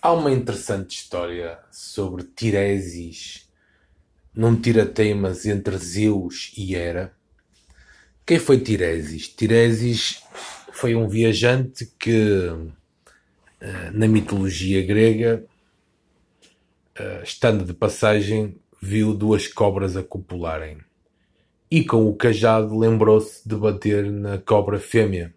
Há uma interessante história sobre Tiresis num tirateimas entre Zeus e Hera. Quem foi Tiresis? Tiresis foi um viajante que, eh, na mitologia grega, eh, estando de passagem, viu duas cobras a copularem. E com o cajado lembrou-se de bater na cobra fêmea.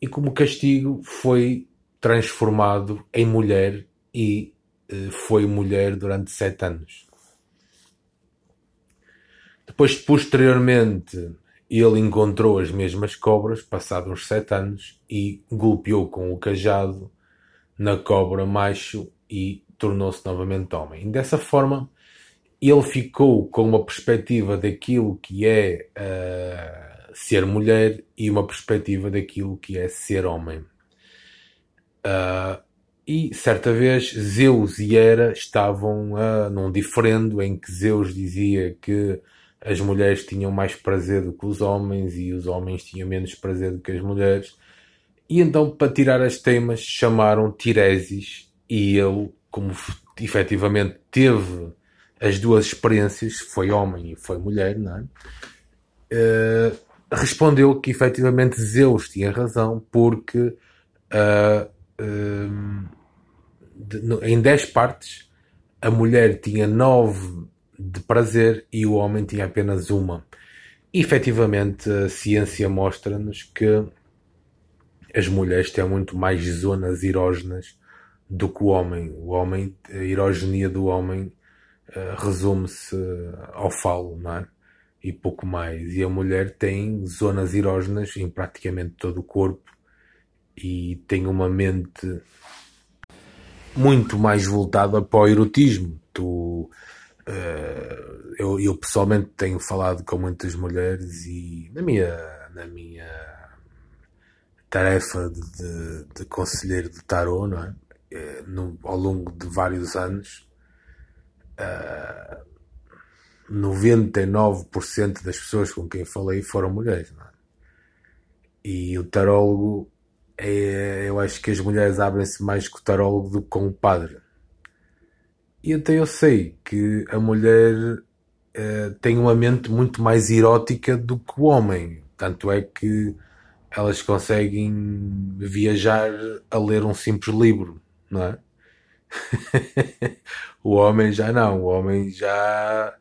E como castigo foi transformado em mulher e eh, foi mulher durante sete anos. Depois, posteriormente, ele encontrou as mesmas cobras, passados uns sete anos, e golpeou com o cajado na cobra macho e tornou-se novamente homem. Dessa forma, ele ficou com uma perspectiva daquilo que é uh, ser mulher e uma perspectiva daquilo que é ser homem. Uh, e certa vez Zeus e Hera estavam num diferendo em que Zeus dizia que as mulheres tinham mais prazer do que os homens e os homens tinham menos prazer do que as mulheres. E então, para tirar as temas, chamaram Tiresis e ele, como efetivamente teve as duas experiências, foi homem e foi mulher, não é? Uh, respondeu que efetivamente Zeus tinha razão porque uh, de, no, em 10 partes, a mulher tinha 9 de prazer e o homem tinha apenas uma. E, efetivamente, a ciência mostra-nos que as mulheres têm muito mais zonas erógenas do que o homem. O homem, a erogenia do homem uh, resume-se ao falo, não é? E pouco mais. E a mulher tem zonas erógenas em praticamente todo o corpo e tem uma mente muito mais voltada para o erotismo. Tu, uh, eu, eu, pessoalmente tenho falado com muitas mulheres e na minha, na minha tarefa de, de, conselheiro de tarot, não é? Uh, no, ao longo de vários anos, uh, eh, 99% das pessoas com quem falei foram mulheres, é? E o tarólogo é, eu acho que as mulheres abrem-se mais com o tarólogo do que com o padre. E até eu sei que a mulher uh, tem uma mente muito mais erótica do que o homem. Tanto é que elas conseguem viajar a ler um simples livro, não é? o homem já não, o homem já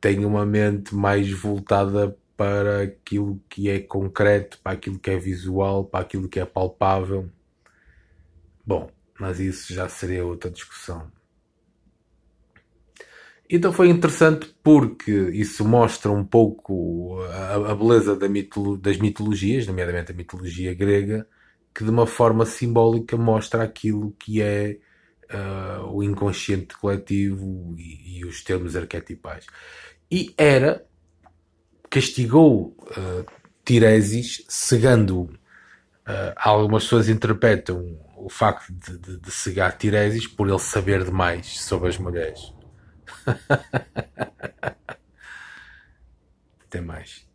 tem uma mente mais voltada para aquilo que é concreto, para aquilo que é visual, para aquilo que é palpável. Bom, mas isso já seria outra discussão. Então foi interessante porque isso mostra um pouco a, a beleza da mitolo, das mitologias, nomeadamente a mitologia grega, que de uma forma simbólica mostra aquilo que é uh, o inconsciente coletivo e, e, os termos arquetipais. E era castigou uh, Tiresis, cegando uh, algumas pessoas interpretam o facto de, de, de cegar Tiresis por ele saber demais sobre as mulheres. Até mais.